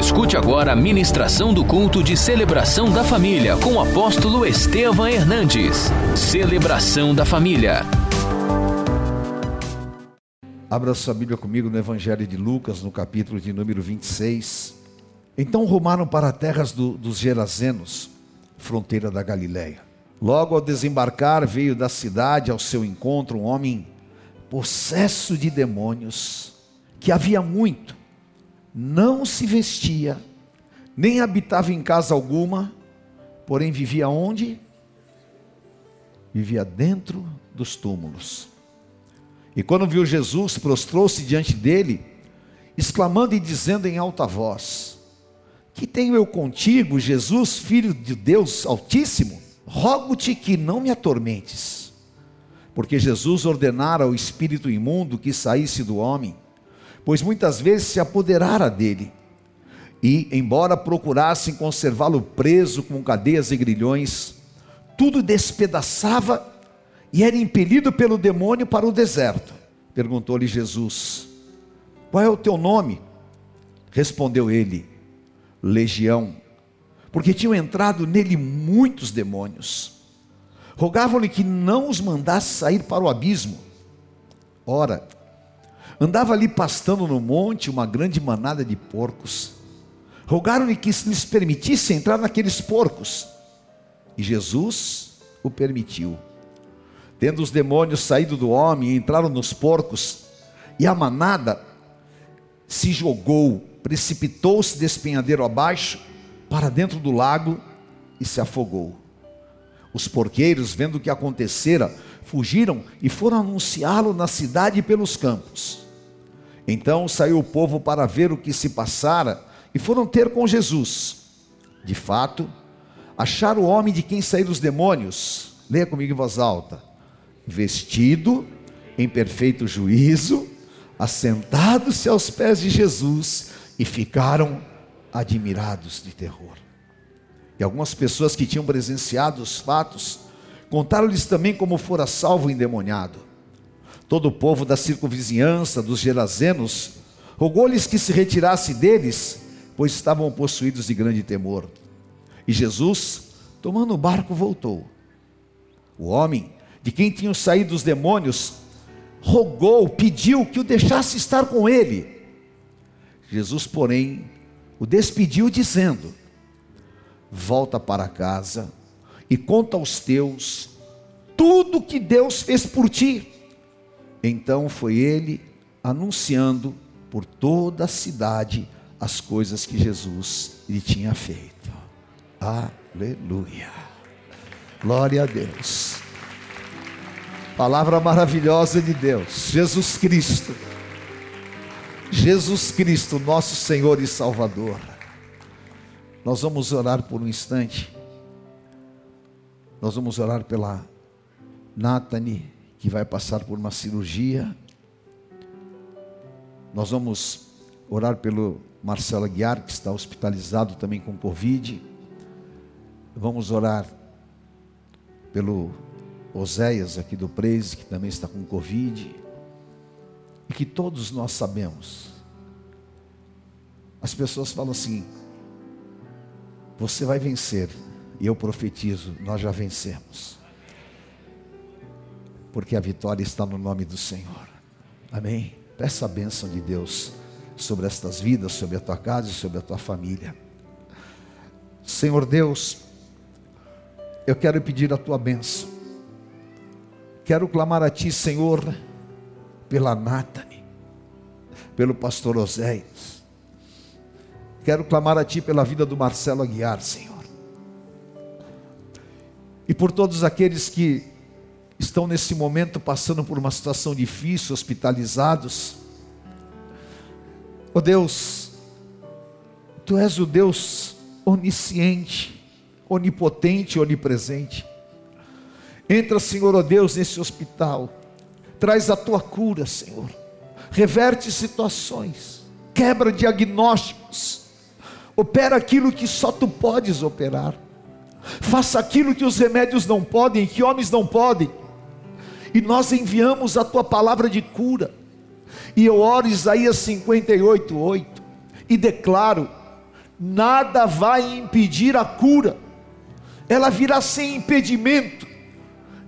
Escute agora a ministração do culto de celebração da família com o apóstolo Estevam Hernandes. Celebração da família. Abra sua Bíblia comigo no Evangelho de Lucas, no capítulo de número 26. Então rumaram para terras do, dos Gerazenos, fronteira da Galiléia. Logo ao desembarcar, veio da cidade ao seu encontro um homem possesso de demônios, que havia muito, não se vestia, nem habitava em casa alguma, porém vivia onde? Vivia dentro dos túmulos. E quando viu Jesus, prostrou-se diante dele, exclamando e dizendo em alta voz: Que tenho eu contigo, Jesus, filho de Deus Altíssimo? Rogo-te que não me atormentes. Porque Jesus ordenara ao espírito imundo que saísse do homem, pois muitas vezes se apoderara dele. E, embora procurassem conservá-lo preso com cadeias e grilhões, tudo despedaçava e era impelido pelo demônio para o deserto. Perguntou-lhe Jesus: Qual é o teu nome? Respondeu ele: Legião, porque tinham entrado nele muitos demônios. Rogavam-lhe que não os mandasse sair para o abismo. Ora, andava ali pastando no monte uma grande manada de porcos. Rogaram-lhe que lhes permitisse entrar naqueles porcos. E Jesus o permitiu. Tendo os demônios saído do homem entraram nos porcos, e a manada se jogou, precipitou-se despenhadeiro abaixo para dentro do lago e se afogou. Os porqueiros, vendo o que acontecera, fugiram e foram anunciá-lo na cidade e pelos campos. Então saiu o povo para ver o que se passara e foram ter com Jesus. De fato, acharam o homem de quem saíram os demônios. Leia comigo em voz alta vestido em perfeito juízo, assentados-se aos pés de Jesus e ficaram admirados de terror. E algumas pessoas que tinham presenciado os fatos contaram-lhes também como fora salvo o endemoniado. Todo o povo da circunvizinhança dos Gerazenos rogou-lhes que se retirasse deles, pois estavam possuídos de grande temor. E Jesus, tomando o barco, voltou. O homem de quem tinham saído os demônios, rogou, pediu que o deixasse estar com ele. Jesus, porém, o despediu, dizendo: Volta para casa e conta aos teus tudo que Deus fez por ti. Então foi ele anunciando por toda a cidade as coisas que Jesus lhe tinha feito. Aleluia. Glória a Deus. Palavra maravilhosa de Deus, Jesus Cristo. Jesus Cristo, nosso Senhor e Salvador. Nós vamos orar por um instante. Nós vamos orar pela Nathani, que vai passar por uma cirurgia. Nós vamos orar pelo Marcelo Aguiar, que está hospitalizado também com Covid. Vamos orar pelo Oséias aqui do Preise, que também está com Covid, e que todos nós sabemos. As pessoas falam assim: você vai vencer, e eu profetizo, nós já vencemos, porque a vitória está no nome do Senhor, amém? Peça a bênção de Deus sobre estas vidas, sobre a tua casa e sobre a tua família. Senhor Deus, eu quero pedir a tua bênção Quero clamar a Ti, Senhor, pela Natane, pelo pastor Oséias. Quero clamar a Ti pela vida do Marcelo Aguiar, Senhor. E por todos aqueles que estão nesse momento passando por uma situação difícil, hospitalizados. Oh Deus, Tu és o Deus onisciente, onipotente, onipresente. Entra, Senhor, ó Deus, nesse hospital. Traz a tua cura, Senhor. Reverte situações. Quebra diagnósticos. Opera aquilo que só tu podes operar. Faça aquilo que os remédios não podem, que homens não podem. E nós enviamos a tua palavra de cura. E eu oro Isaías 58, 8. E declaro nada vai impedir a cura, ela virá sem impedimento,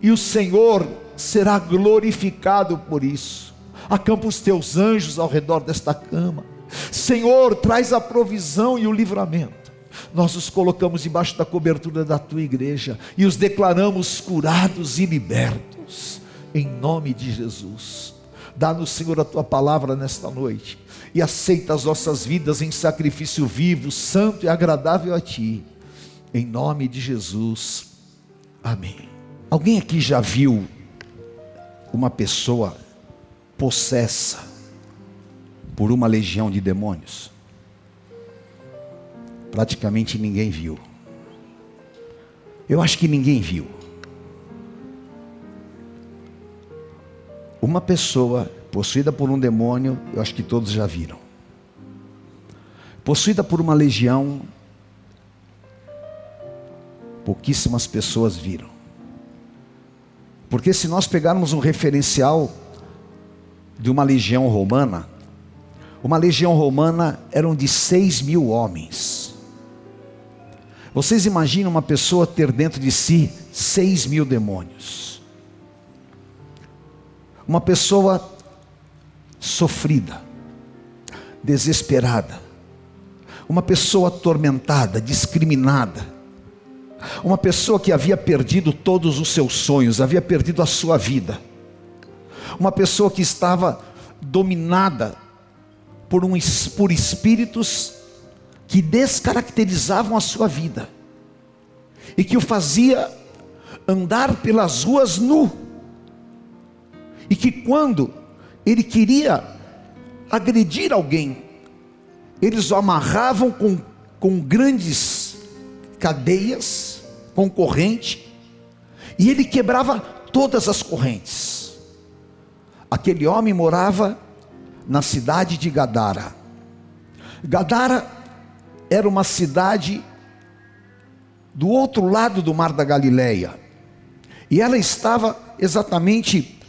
e o Senhor será glorificado por isso. Acampa os teus anjos ao redor desta cama, Senhor, traz a provisão e o livramento. Nós os colocamos debaixo da cobertura da tua igreja e os declaramos curados e libertos, em nome de Jesus. Dá-nos, Senhor, a tua palavra nesta noite e aceita as nossas vidas em sacrifício vivo, santo e agradável a ti, em nome de Jesus. Amém. Alguém aqui já viu uma pessoa possessa por uma legião de demônios? Praticamente ninguém viu. Eu acho que ninguém viu. Uma pessoa possuída por um demônio, eu acho que todos já viram. Possuída por uma legião, pouquíssimas pessoas viram. Porque se nós pegarmos um referencial de uma legião romana, uma legião romana eram de seis mil homens. Vocês imaginam uma pessoa ter dentro de si seis mil demônios? Uma pessoa sofrida, desesperada, uma pessoa atormentada, discriminada, uma pessoa que havia perdido todos os seus sonhos, havia perdido a sua vida, uma pessoa que estava dominada por, um, por espíritos que descaracterizavam a sua vida e que o fazia andar pelas ruas nu, e que quando ele queria agredir alguém, eles o amarravam com, com grandes cadeias, com corrente, e ele quebrava todas as correntes. Aquele homem morava na cidade de Gadara. Gadara era uma cidade do outro lado do mar da Galileia. E ela estava exatamente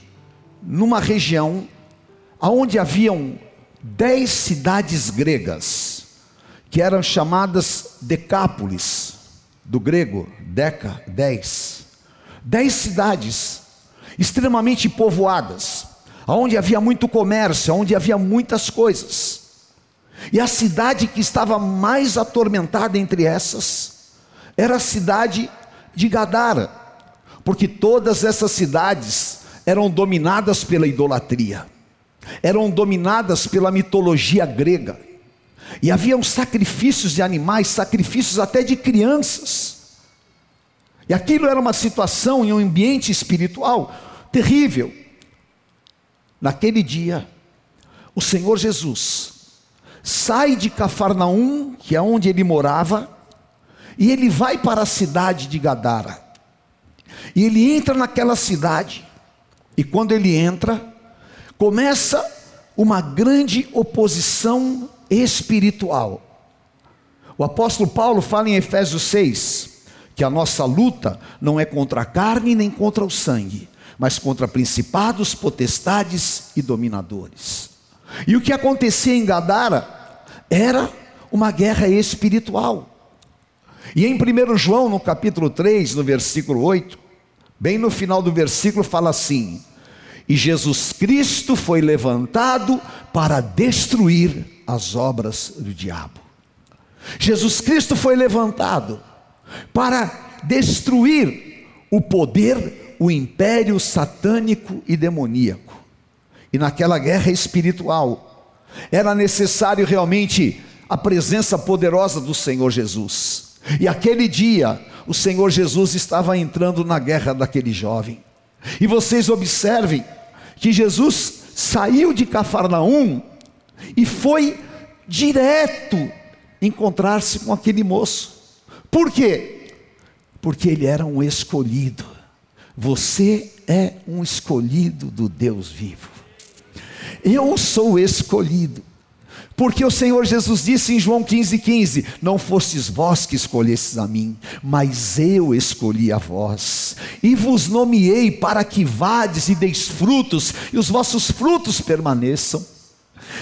numa região onde haviam dez cidades gregas, que eram chamadas Decápolis, do grego, Deca, dez. Dez cidades extremamente povoadas, onde havia muito comércio, onde havia muitas coisas. E a cidade que estava mais atormentada entre essas era a cidade de Gadara, porque todas essas cidades eram dominadas pela idolatria eram dominadas pela mitologia grega. E haviam sacrifícios de animais, sacrifícios até de crianças. E aquilo era uma situação em um ambiente espiritual terrível. Naquele dia, o Senhor Jesus sai de Cafarnaum, que é onde ele morava, e ele vai para a cidade de Gadara. E ele entra naquela cidade, e quando ele entra, começa uma grande oposição espiritual. O apóstolo Paulo fala em Efésios 6 que a nossa luta não é contra a carne nem contra o sangue, mas contra principados, potestades e dominadores. E o que acontecia em Gadara era uma guerra espiritual. E em 1 João, no capítulo 3, no versículo 8, bem no final do versículo, fala assim: e Jesus Cristo foi levantado para destruir as obras do diabo. Jesus Cristo foi levantado para destruir o poder, o império satânico e demoníaco. E naquela guerra espiritual, era necessário realmente a presença poderosa do Senhor Jesus. E aquele dia, o Senhor Jesus estava entrando na guerra daquele jovem. E vocês observem que Jesus saiu de Cafarnaum e foi direto encontrar-se com aquele moço. Por quê? Porque ele era um escolhido. Você é um escolhido do Deus vivo. Eu sou escolhido. Porque o Senhor Jesus disse em João 15,15: 15, Não fostes vós que escolhestes a mim, mas eu escolhi a vós, e vos nomeei para que vades e deis frutos, e os vossos frutos permaneçam.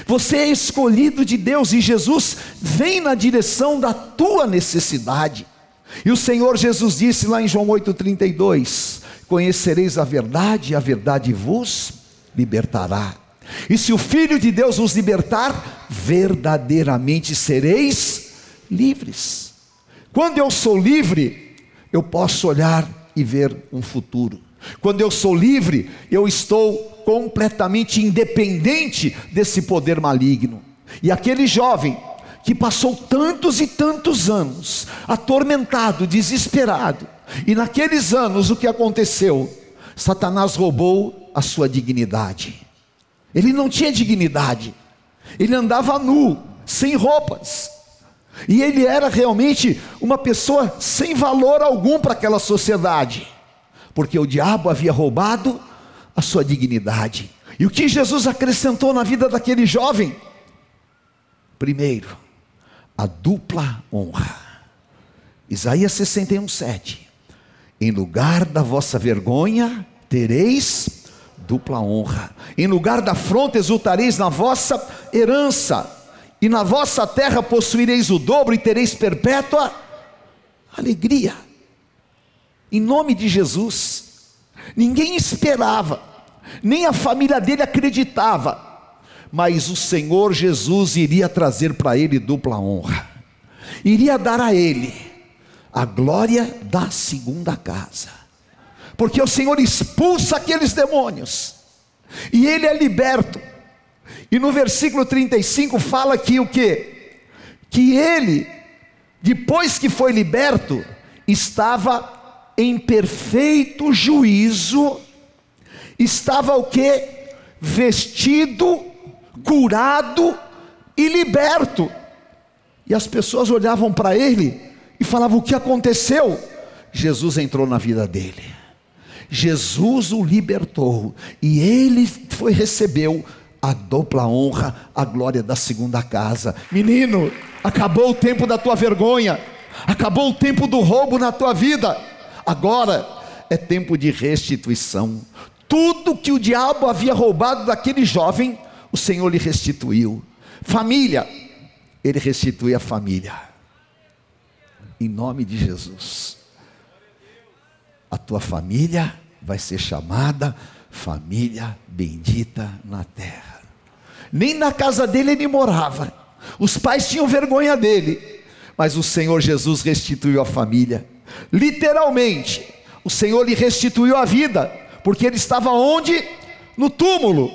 Você é escolhido de Deus e Jesus vem na direção da tua necessidade. E o Senhor Jesus disse lá em João 8,32: Conhecereis a verdade, e a verdade vos libertará. E se o Filho de Deus vos libertar, verdadeiramente sereis livres. Quando eu sou livre, eu posso olhar e ver um futuro. Quando eu sou livre, eu estou completamente independente desse poder maligno. E aquele jovem que passou tantos e tantos anos atormentado, desesperado, e naqueles anos o que aconteceu? Satanás roubou a sua dignidade. Ele não tinha dignidade. Ele andava nu, sem roupas. E ele era realmente uma pessoa sem valor algum para aquela sociedade, porque o diabo havia roubado a sua dignidade. E o que Jesus acrescentou na vida daquele jovem? Primeiro, a dupla honra. Isaías 61, 7. Em lugar da vossa vergonha, tereis dupla honra. Em lugar da afronta, exultareis na vossa herança, e na vossa terra possuireis o dobro e tereis perpétua alegria. Em nome de Jesus. Ninguém esperava, nem a família dele acreditava, mas o Senhor Jesus iria trazer para ele dupla honra, iria dar a ele a glória da segunda casa porque o Senhor expulsa aqueles demônios, e ele é liberto. E no versículo 35 fala que o que? Que ele, depois que foi liberto, estava em perfeito juízo, estava o que? Vestido, curado e liberto. E as pessoas olhavam para ele e falavam: O que aconteceu? Jesus entrou na vida dele. Jesus o libertou e ele foi recebeu a dupla honra, a glória da segunda casa. Menino, acabou o tempo da tua vergonha, acabou o tempo do roubo na tua vida. Agora é tempo de restituição. Tudo que o diabo havia roubado daquele jovem, o Senhor lhe restituiu. Família, ele restitui a família. Em nome de Jesus. A tua família vai ser chamada família bendita na terra. Nem na casa dele ele morava. Os pais tinham vergonha dele, mas o Senhor Jesus restituiu a família. Literalmente, o Senhor lhe restituiu a vida, porque ele estava onde? No túmulo.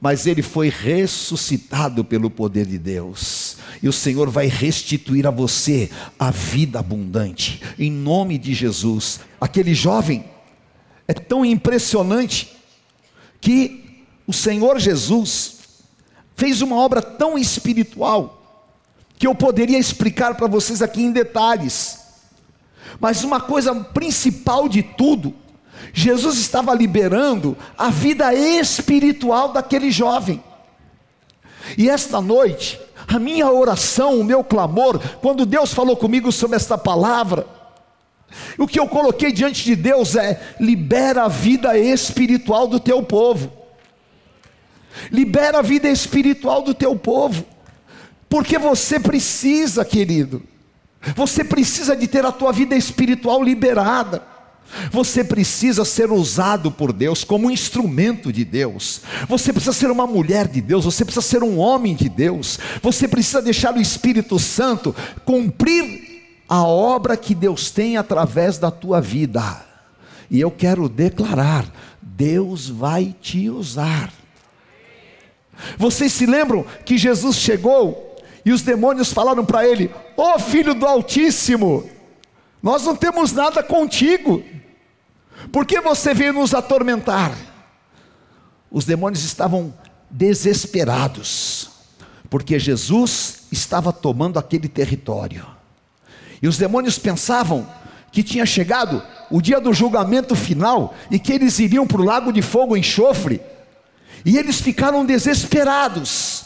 Mas ele foi ressuscitado pelo poder de Deus. E o Senhor vai restituir a você a vida abundante, em nome de Jesus. Aquele jovem é tão impressionante que o Senhor Jesus fez uma obra tão espiritual que eu poderia explicar para vocês aqui em detalhes. Mas uma coisa principal de tudo, Jesus estava liberando a vida espiritual daquele jovem. E esta noite, a minha oração, o meu clamor, quando Deus falou comigo sobre esta palavra, o que eu coloquei diante de Deus é: libera a vida espiritual do teu povo. Libera a vida espiritual do teu povo. Porque você precisa, querido. Você precisa de ter a tua vida espiritual liberada. Você precisa ser usado por Deus como um instrumento de Deus. Você precisa ser uma mulher de Deus. Você precisa ser um homem de Deus. Você precisa deixar o Espírito Santo cumprir a obra que Deus tem através da tua vida. E eu quero declarar: Deus vai te usar. Vocês se lembram que Jesus chegou e os demônios falaram para ele: Ô oh, filho do Altíssimo, nós não temos nada contigo, por que você veio nos atormentar? Os demônios estavam desesperados, porque Jesus estava tomando aquele território. E os demônios pensavam que tinha chegado o dia do julgamento final e que eles iriam para o lago de fogo enxofre. E eles ficaram desesperados.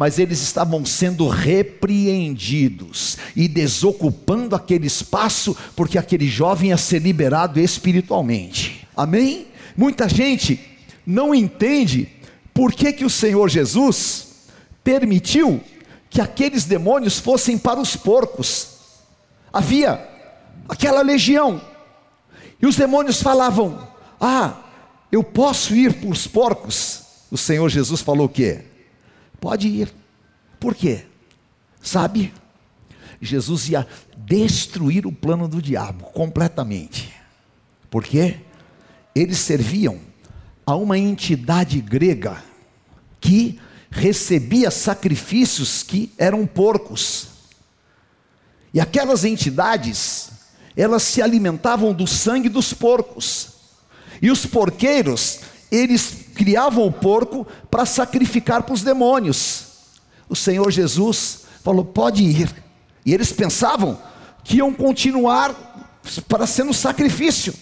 Mas eles estavam sendo repreendidos e desocupando aquele espaço, porque aquele jovem ia ser liberado espiritualmente. Amém? Muita gente não entende por que, que o Senhor Jesus permitiu que aqueles demônios fossem para os porcos. Havia aquela legião. E os demônios falavam: Ah, eu posso ir para os porcos. O Senhor Jesus falou o quê? Pode ir. Por quê? Sabe? Jesus ia destruir o plano do diabo completamente. Por quê? Eles serviam a uma entidade grega que recebia sacrifícios que eram porcos. E aquelas entidades, elas se alimentavam do sangue dos porcos. E os porqueiros, eles criavam o porco para sacrificar para os demônios. O Senhor Jesus falou: pode ir. E eles pensavam que iam continuar para ser um sacrifício.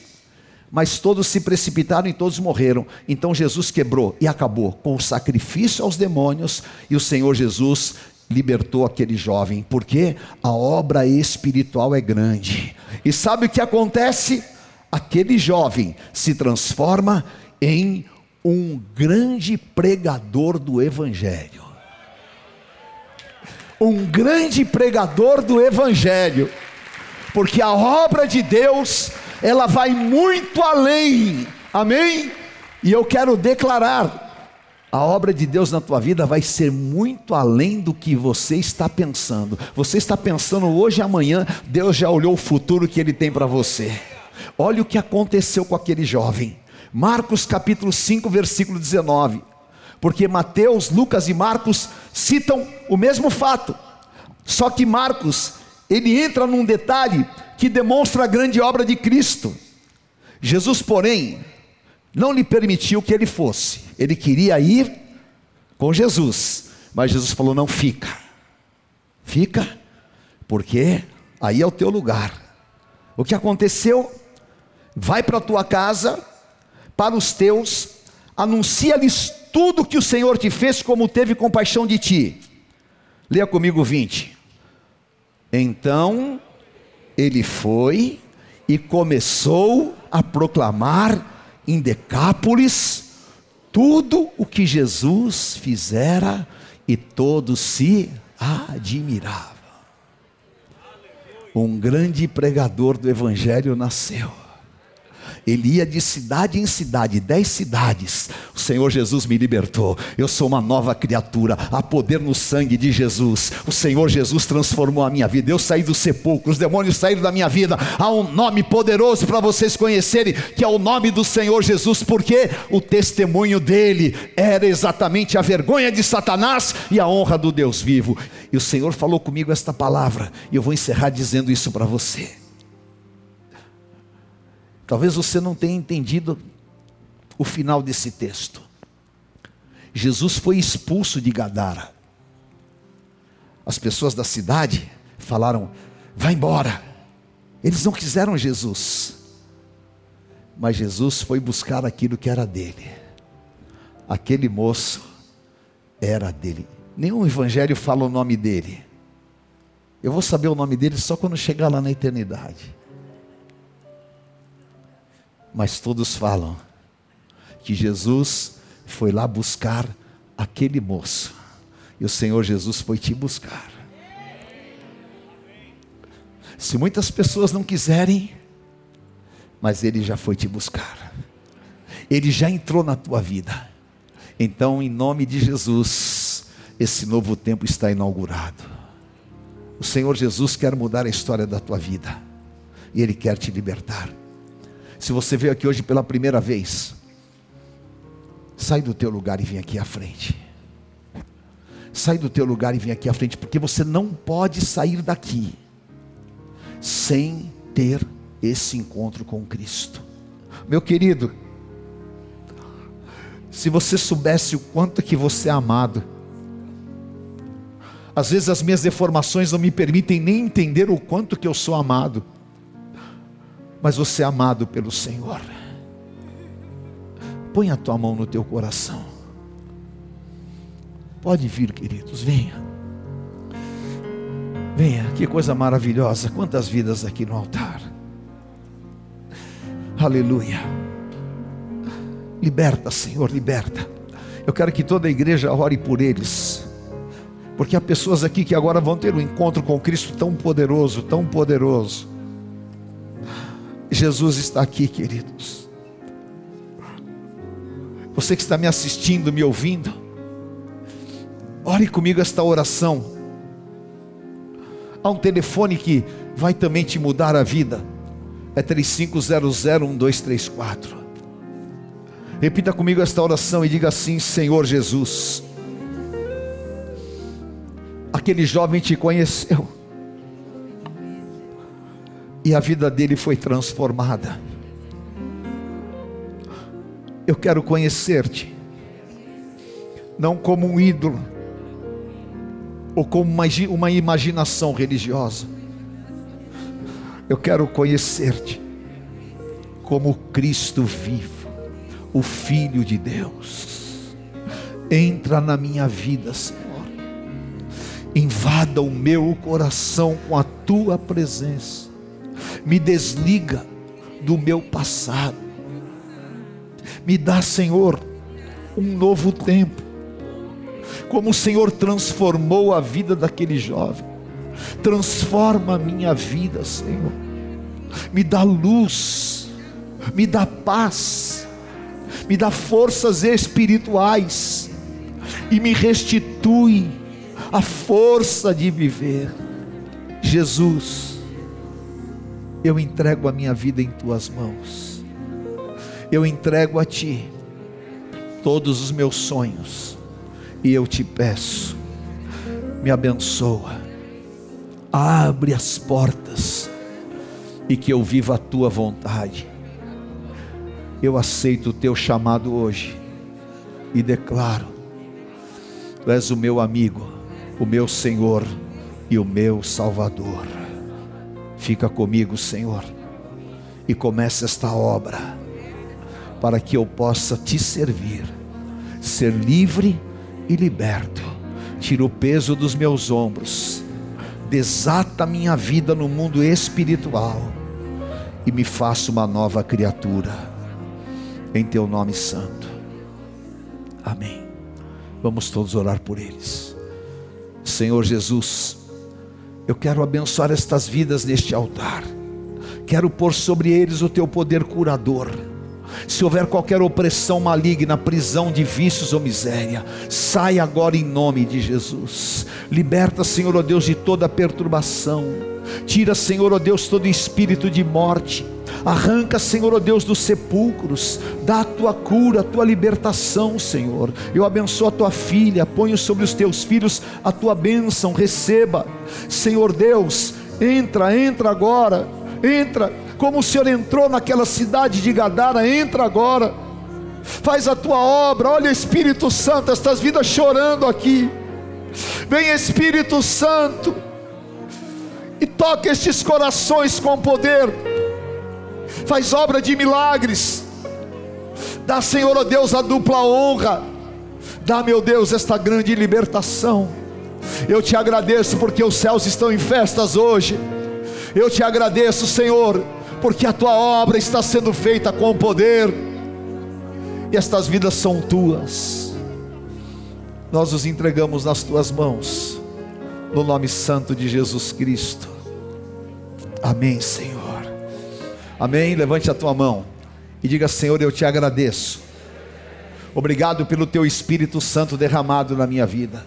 Mas todos se precipitaram e todos morreram. Então Jesus quebrou e acabou com o sacrifício aos demônios, e o Senhor Jesus libertou aquele jovem, porque a obra espiritual é grande. E sabe o que acontece? Aquele jovem se transforma em um grande pregador do Evangelho. Um grande pregador do Evangelho, porque a obra de Deus, ela vai muito além, amém? E eu quero declarar: a obra de Deus na tua vida vai ser muito além do que você está pensando. Você está pensando hoje e amanhã, Deus já olhou o futuro que Ele tem para você. Olha o que aconteceu com aquele jovem. Marcos capítulo 5, versículo 19. Porque Mateus, Lucas e Marcos citam o mesmo fato. Só que Marcos, ele entra num detalhe que demonstra a grande obra de Cristo. Jesus, porém, não lhe permitiu que ele fosse. Ele queria ir com Jesus, mas Jesus falou: "Não fica. Fica, porque aí é o teu lugar." O que aconteceu? Vai para a tua casa, para os teus, anuncia-lhes tudo que o Senhor te fez, como teve compaixão de ti. Leia comigo 20. Então ele foi e começou a proclamar em Decápolis tudo o que Jesus fizera e todos se admiravam. Um grande pregador do Evangelho nasceu. Ele ia de cidade em cidade, dez cidades. O Senhor Jesus me libertou. Eu sou uma nova criatura. Há poder no sangue de Jesus. O Senhor Jesus transformou a minha vida. Eu saí do sepulcro, os demônios saíram da minha vida. Há um nome poderoso para vocês conhecerem, que é o nome do Senhor Jesus, porque o testemunho dele era exatamente a vergonha de Satanás e a honra do Deus vivo. E o Senhor falou comigo esta palavra, e eu vou encerrar dizendo isso para você. Talvez você não tenha entendido o final desse texto. Jesus foi expulso de Gadara. As pessoas da cidade falaram: vai embora. Eles não quiseram Jesus. Mas Jesus foi buscar aquilo que era dele. Aquele moço era dele. Nenhum evangelho fala o nome dele. Eu vou saber o nome dele só quando chegar lá na eternidade mas todos falam que Jesus foi lá buscar aquele moço, e o Senhor Jesus foi te buscar. Se muitas pessoas não quiserem, mas Ele já foi te buscar, Ele já entrou na tua vida. Então, em nome de Jesus, esse novo tempo está inaugurado. O Senhor Jesus quer mudar a história da tua vida, e Ele quer te libertar. Se você veio aqui hoje pela primeira vez, sai do teu lugar e vem aqui à frente. Sai do teu lugar e vem aqui à frente, porque você não pode sair daqui sem ter esse encontro com Cristo. Meu querido, se você soubesse o quanto que você é amado, às vezes as minhas deformações não me permitem nem entender o quanto que eu sou amado mas você é amado pelo Senhor. Põe a tua mão no teu coração. Pode vir, queridos, venha. Venha, que coisa maravilhosa. Quantas vidas aqui no altar. Aleluia. Liberta, Senhor, liberta. Eu quero que toda a igreja ore por eles. Porque há pessoas aqui que agora vão ter um encontro com Cristo tão poderoso, tão poderoso. Jesus está aqui, queridos. Você que está me assistindo, me ouvindo, ore comigo esta oração. Há um telefone que vai também te mudar a vida. É 35001234. Repita comigo esta oração e diga assim: Senhor Jesus aquele jovem te conheceu. E a vida dele foi transformada. Eu quero conhecer-te, não como um ídolo, ou como uma, uma imaginação religiosa. Eu quero conhecer-te como Cristo vivo, o Filho de Deus. Entra na minha vida, Senhor invada o meu coração com a tua presença, me desliga do meu passado, me dá, Senhor, um novo tempo, como o Senhor transformou a vida daquele jovem, transforma a minha vida, Senhor, me dá luz, me dá paz, me dá forças espirituais. E me restitui a força de viver. Jesus, eu entrego a minha vida em tuas mãos, eu entrego a ti todos os meus sonhos, e eu te peço, me abençoa, abre as portas, e que eu viva a tua vontade. Eu aceito o teu chamado hoje e declaro: Tu és o meu amigo o meu Senhor e o meu Salvador. Fica comigo, Senhor, e comece esta obra, para que eu possa te servir, ser livre e liberto. Tira o peso dos meus ombros, desata minha vida no mundo espiritual e me faça uma nova criatura, em Teu nome santo. Amém. Vamos todos orar por eles. Senhor Jesus, eu quero abençoar estas vidas neste altar, quero pôr sobre eles o teu poder curador. Se houver qualquer opressão maligna, prisão de vícios ou miséria, sai agora em nome de Jesus. Liberta, Senhor, ó Deus, de toda perturbação. Tira, Senhor, ó Deus, todo espírito de morte Arranca, Senhor, oh Deus, dos sepulcros, dá a tua cura, a tua libertação, Senhor. Eu abençoo a tua filha, ponho sobre os teus filhos a tua bênção, receba, Senhor Deus, entra, entra agora, entra, como o Senhor entrou naquela cidade de Gadara, entra agora, faz a tua obra, olha Espírito Santo, estas vidas chorando aqui, vem Espírito Santo, e toca estes corações com poder faz obra de milagres. Dá, Senhor, ó Deus, a dupla honra. Dá, meu Deus, esta grande libertação. Eu te agradeço porque os céus estão em festas hoje. Eu te agradeço, Senhor, porque a tua obra está sendo feita com poder. E estas vidas são tuas. Nós os entregamos nas tuas mãos. No nome santo de Jesus Cristo. Amém, Senhor. Amém? Levante a tua mão e diga: Senhor, eu te agradeço. Obrigado pelo teu Espírito Santo derramado na minha vida.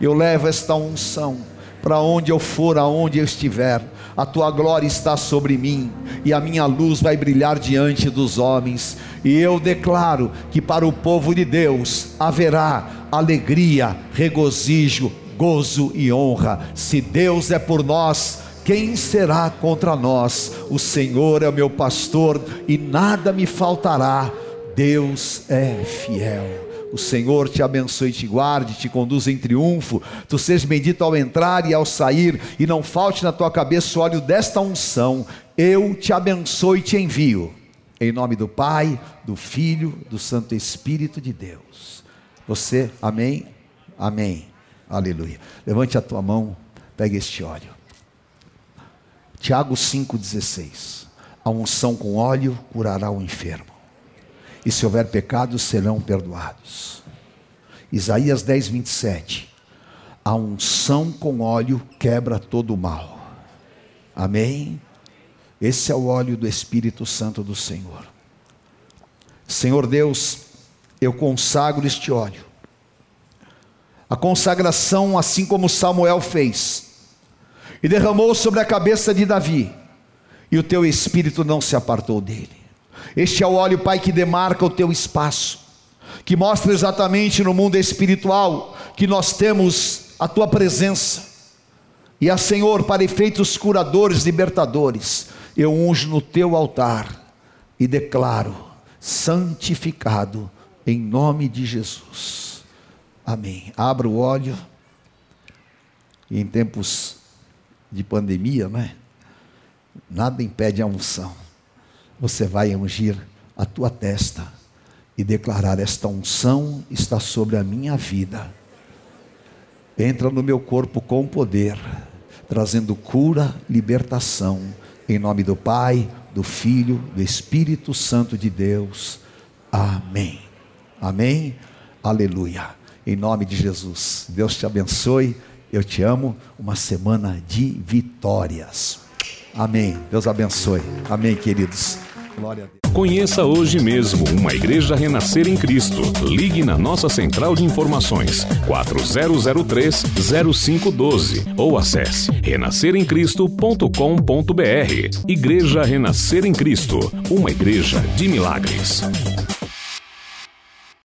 Eu levo esta unção para onde eu for, aonde eu estiver. A tua glória está sobre mim e a minha luz vai brilhar diante dos homens. E eu declaro que para o povo de Deus haverá alegria, regozijo, gozo e honra. Se Deus é por nós, quem será contra nós? O Senhor é o meu pastor e nada me faltará. Deus é fiel. O Senhor te abençoe, te guarde, te conduza em triunfo. Tu sejas bendito ao entrar e ao sair, e não falte na tua cabeça o óleo desta unção. Eu te abençoo e te envio. Em nome do Pai, do Filho, do Santo Espírito de Deus. Você, amém? Amém. Aleluia. Levante a tua mão, pegue este óleo. Tiago 5,16: A unção com óleo curará o enfermo, e se houver pecados serão perdoados. Isaías 10, 27: a unção com óleo quebra todo o mal. Amém? Esse é o óleo do Espírito Santo do Senhor. Senhor Deus, eu consagro este óleo. A consagração, assim como Samuel fez, e derramou sobre a cabeça de Davi, e o teu espírito não se apartou dele. Este é o óleo, Pai, que demarca o teu espaço, que mostra exatamente no mundo espiritual que nós temos a tua presença. E a Senhor, para efeitos curadores, libertadores, eu unjo no teu altar e declaro: santificado em nome de Jesus. Amém. Abra o óleo. E em tempos de pandemia, não é? Nada impede a unção. Você vai ungir a tua testa e declarar: Esta unção está sobre a minha vida. Entra no meu corpo com poder, trazendo cura, libertação, em nome do Pai, do Filho, do Espírito Santo de Deus. Amém. Amém. Aleluia. Em nome de Jesus. Deus te abençoe. Eu te amo. Uma semana de vitórias. Amém. Deus abençoe. Amém, queridos. Glória a Deus. Conheça hoje mesmo uma igreja renascer em Cristo. Ligue na nossa central de informações 4003-0512 ou acesse renasceremcristo.com.br. Igreja Renascer em Cristo, uma igreja de milagres.